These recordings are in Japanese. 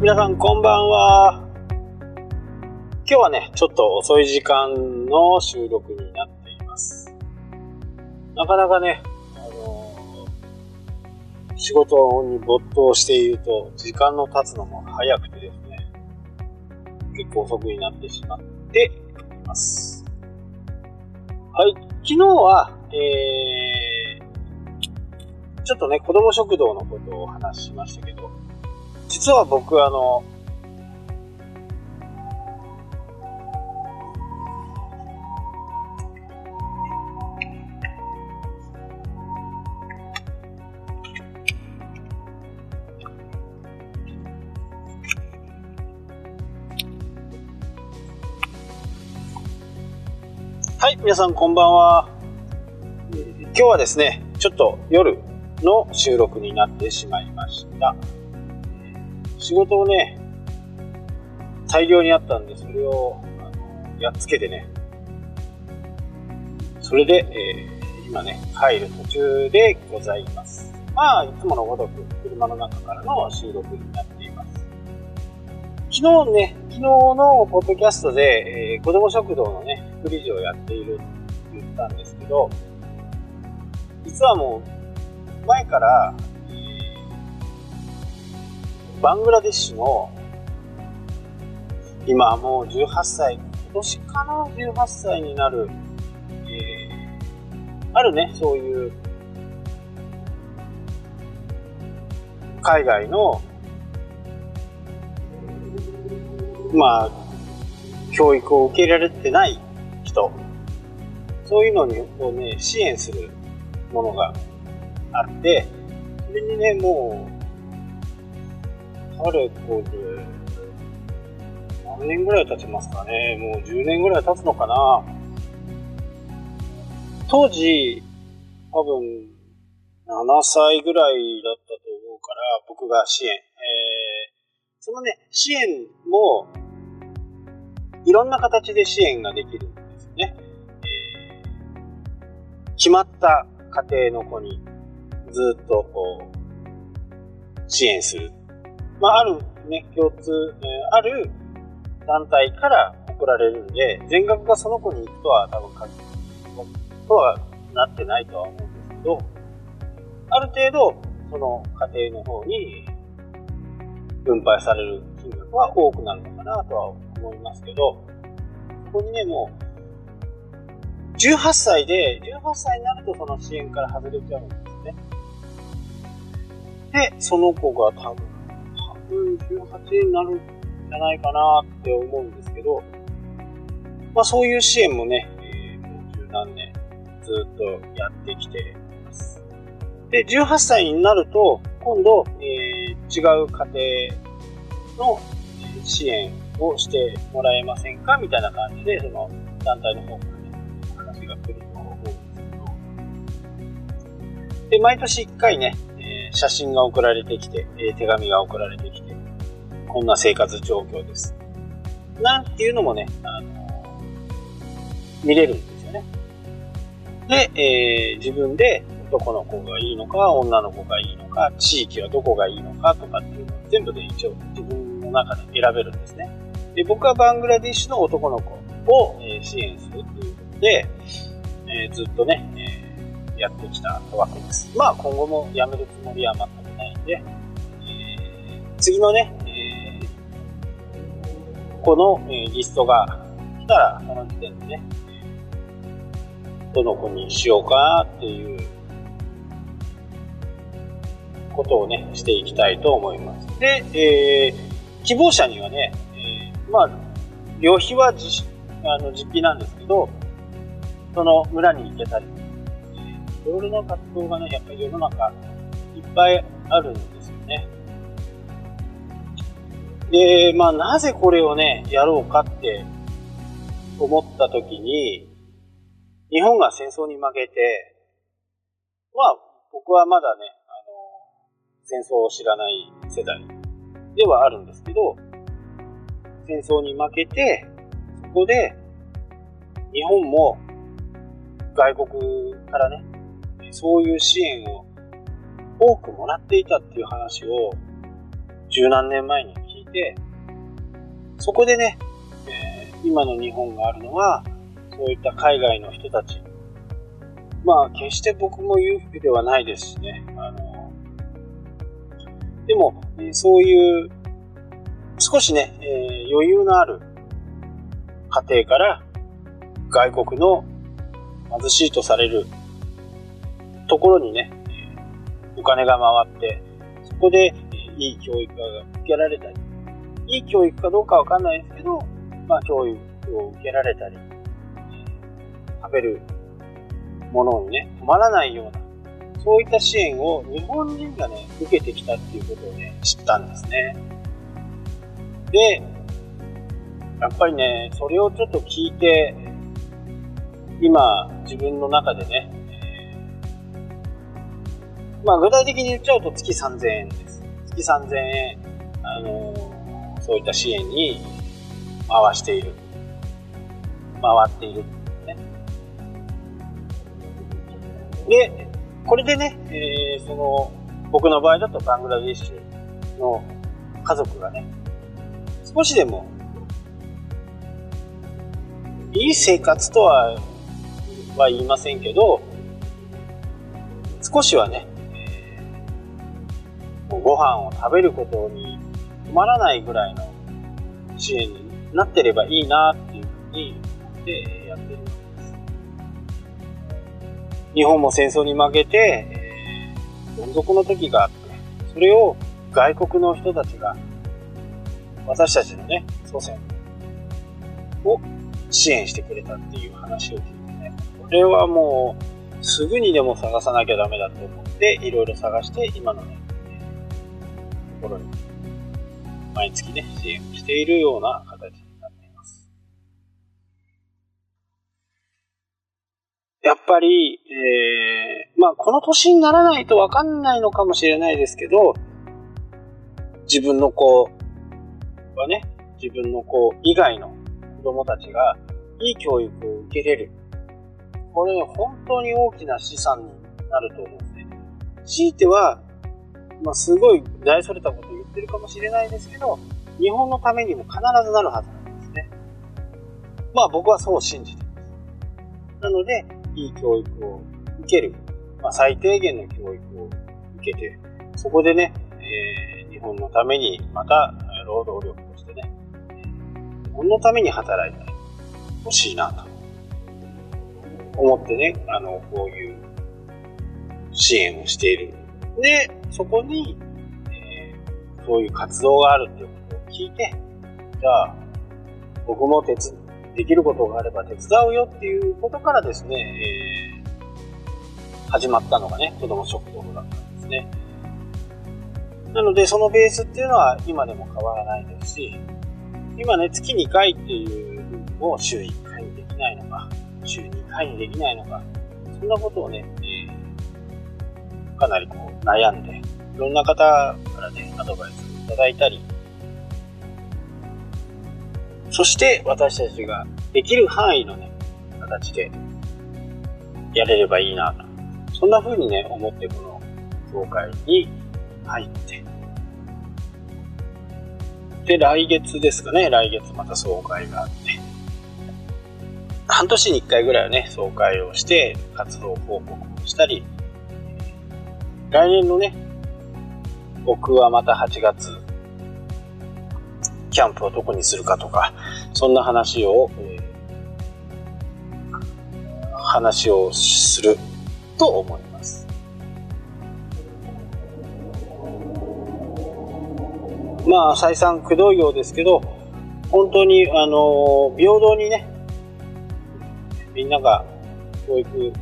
皆さんこんばんは。今日はね、ちょっと遅い時間の収録になっています。なかなかね、あのー、仕事に没頭していると、時間の経つのも早くてですね、結構遅くになってしまっています。はい、昨日は、えー、ちょっとね、子供食堂のことをお話ししましたけど、実は僕あの、はい、皆さんこんばんは。今日はですね、ちょっと夜の収録になってしまいました。仕事をね、大量にあったんで、それをやっつけてね、それで、えー、今ね、帰る途中でございます。まあ、いつものごとく車の中からの収録になっています。昨日ね、昨日のポッドキャストで、えー、子供食堂のね、副理事をやっているって言ったんですけど、実はもう、前から、バングラデシュの、今もう18歳、今年かな ?18 歳になる、えー、あるね、そういう、海外の、まあ、教育を受けられてない人、そういうのにをね、支援するものがあって、それにね、もう、かれこれ、何年ぐらい経ちますかね。もう10年ぐらい経つのかな。当時、多分、7歳ぐらいだったと思うから、僕が支援。えー、そのね、支援も、いろんな形で支援ができるんですよね。えー、決まった家庭の子にずっとこう、支援するまあ、あるね、共通、えー、ある団体から送られるんで、全額がその子に行くとは多分限とはなってないとは思うんですけど、ある程度、その家庭の方に分配される金額は多くなるのかなとは思いますけど、ここにね、もう、18歳で、18歳になるとその支援から外れちゃうんですね。で、その子が多分18になるんじゃないかなって思うんですけど、まあそういう支援もね、えー、もう十何年ずっとやってきています。で、18歳になると、今度、えー、違う家庭の支援をしてもらえませんかみたいな感じで、その団体の方からね、話が来ると思うんですけど、で、毎年1回ね、写真が送られてきて、え手紙が送られてきて、こんな生活状況です。なんていうのもね、あの見れるんですよね。で、えー、自分で男の子がいいのか、女の子がいいのか、地域はどこがいいのかとかっていうのを全部で一応自分の中で選べるんですね。で、僕はバングラディッシュの男の子を、え支援するっていうことで、えー、ずっとね、やってきたわけです。まあ今後もやめるつもりは全くないんで、えー、次のね、えー、この、えリストが来たら、その時点でね、どの子にしようかっていうことをね、していきたいと思います。で、えー、希望者にはね、えー、まあ、旅費は実あの実費なんですけど、その村に行けたりいろいろな活動がね、やっぱり世の中いっぱいあるんですよね。で、まあなぜこれをね、やろうかって思った時に、日本が戦争に負けて、まあ僕はまだね、あの、戦争を知らない世代ではあるんですけど、戦争に負けて、そこで日本も外国からね、そういう支援を多くもらっていたっていう話を十何年前に聞いて、そこでね、えー、今の日本があるのは、そういった海外の人たち。まあ、決して僕も裕福ではないですしね。あのでも、えそういう、少しね、えー、余裕のある家庭から外国の貧しいとされるところにね、お金が回って、そこでいい教育が受けられたり、いい教育かどうかわかんないですけど、まあ教育を受けられたり、食べるものにね、困らないような、そういった支援を日本人がね、受けてきたっていうことをね、知ったんですね。で、やっぱりね、それをちょっと聞いて、今、自分の中でね、まあ具体的に言っちゃうと月3000円です。月3000円、あのー、そういった支援に回している。回っている。ね。で、これでね、えー、その、僕の場合だとバングラディッシュの家族がね、少しでも、いい生活とは、は言いませんけど、少しはね、ご飯を食べることに困らないぐらいの支援になってればいいなっていうふうに思ってやってるんです。日本も戦争に負けて、えー、どん底の時があって、それを外国の人たちが私たちのね、祖先を支援してくれたっていう話を聞いてね、これはもうすぐにでも探さなきゃダメだと思って、いろいろ探して今のね、ところに、毎月ね、支援をしているような形になっています。やっぱり、えー、まあ、この年にならないとわかんないのかもしれないですけど、自分の子はね、自分の子以外の子供たちがいい教育を受けれる。これ、本当に大きな資産になると思うんですね。強いては、まあ、すごい大それたこと言ってるかもしれないですけど、日本のためにも必ずなるはずなんですね。まあ僕はそう信じています。なので、いい教育を受ける。まあ最低限の教育を受けて、そこでね、えー、日本のためにまた労働力としてね、日本のために働いてほしいなと思ってね、あの、こういう支援をしているで、そこに、えー、そういう活動があるっていうことを聞いて、じゃあ、僕も手つできることがあれば手伝うよっていうことからですね、えー、始まったのがね、子供食堂だったんですね。なので、そのベースっていうのは今でも変わらないですし、今ね、月2回っていうのを週1回にできないのか、週2回にできないのか、そんなことをね、かなりこう、悩んで、いろんな方からね、アドバイスをいただいたり、そして私たちができる範囲のね、形でやれればいいなと。そんな風にね、思ってこの協会に入って。で、来月ですかね、来月また総会があって。半年に一回ぐらいはね、総会をして、活動報告をしたり、来年のね、僕はまた8月、キャンプをどこにするかとか、そんな話を、えー、話をすると思います。まあ、再三くどいようですけど、本当に、あの、平等にね、みんなが教育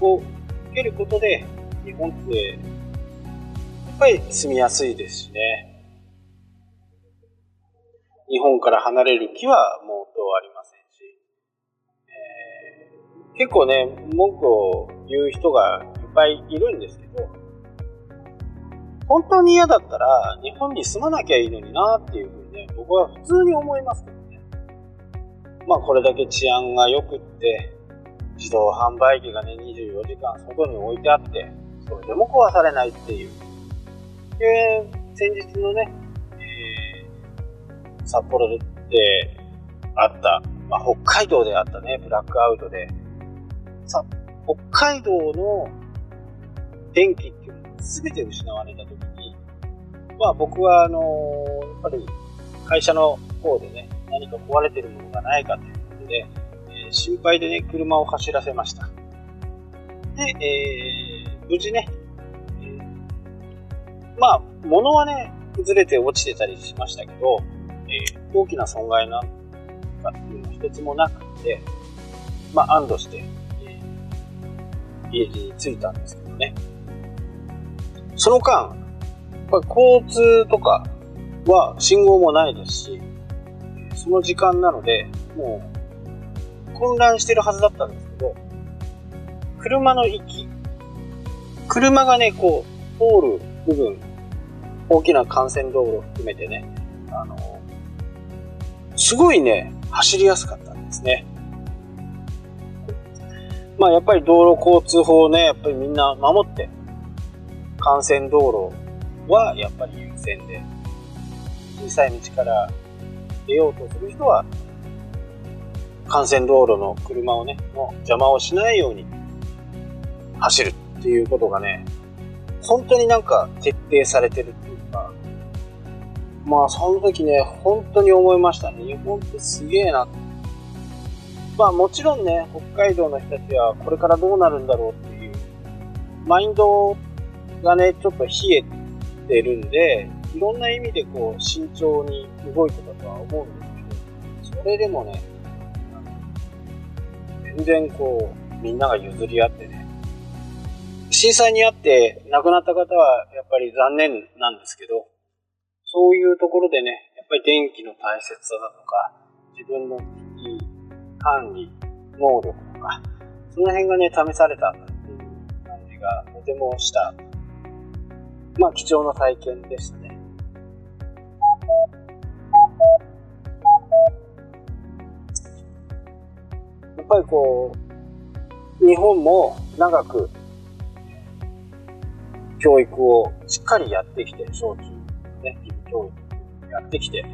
を受けることで、日本ってやっぱり住みやすいですしね。日本から離れる気はもうとありませんし、えー、結構ね、文句を言う人がいっぱいいるんですけど、本当に嫌だったら日本に住まなきゃいいのになっていうふうにね、僕は普通に思いますけどね。まあこれだけ治安が良くって、自動販売機がね、24時間外に置いてあって、それでも壊されないっていう。で、先日のね、え札幌であった、まあ、北海道であったね、ブラックアウトで、さ、北海道の電気っていうのが全て失われた時に、まあ僕はあのやっぱり会社の方でね、何か壊れてるものがないかということで、えー、心配でね、車を走らせました。で、えー、無事ね、まあ、物はね、崩れて落ちてたりしましたけど、えー、大きな損害なんかっていうのは一つもなくて、まあ、安堵して、えー、家に着いたんですけどね。その間、これ交通とかは信号もないですし、その時間なので、もう混乱してるはずだったんですけど、車の行き、車がね、こう、通る部分、大きな幹線道路を含めてね、あの、すごいね、走りやすかったんですね。まあやっぱり道路交通法をね、やっぱりみんな守って、幹線道路はやっぱり優先で、小さい道から出ようとする人は、幹線道路の車をね、の邪魔をしないように走るっていうことがね、本当になんか徹底されてるっていうか、まあその時ね、本当に思いましたね。日本ってすげえな。まあもちろんね、北海道の人たちはこれからどうなるんだろうっていう、マインドがね、ちょっと冷えてるんで、いろんな意味でこう慎重に動いてたとは思うんですけど、それでもね、全然こう、みんなが譲り合ってね、震災にあって亡くなった方はやっぱり残念なんですけど、そういうところでね、やっぱり電気の大切さだとか、自分の危機管理、能力とか、その辺がね、試されたっていう感じがとてもした、まあ貴重な体験でしたね。やっぱりこう、日本も長く教育をしっかりやってきて、小中ね、義務教育やってきて、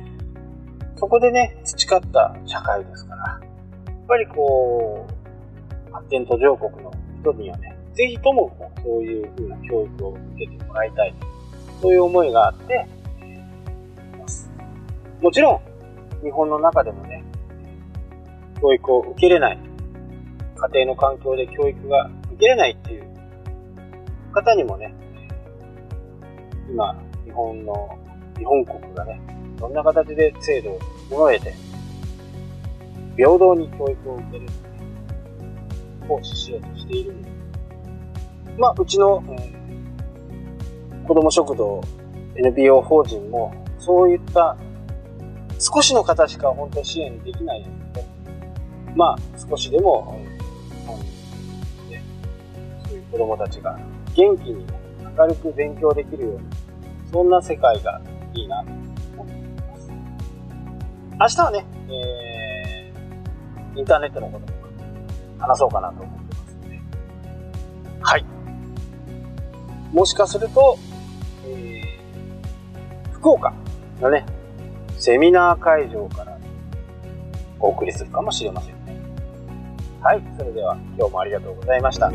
そこでね、培った社会ですから、やっぱりこう、発展途上国の人にはね、ぜひともそういう風な教育を受けてもらいたい。そういう思いがあって、もちろん、日本の中でもね、教育を受けれない、家庭の環境で教育が受けれないっていう方にもね、今、日本の、日本国がね、どんな形で制度を整えて、平等に教育を受ける行使しようとしているんです。まあ、うちの、えー、子供食堂 NPO 法人も、そういった少しの方しか本当に支援できないですけど、まあ、少しでも、そういう子供たちが元気に、明るく勉強できるように、そんな世界がいいなと思っています。明日はね、えー、インターネットのこととか話そうかなと思ってますので、はい。もしかすると、えー、福岡のね、セミナー会場からお送りするかもしれませんね。はい。それでは今日もありがとうございました。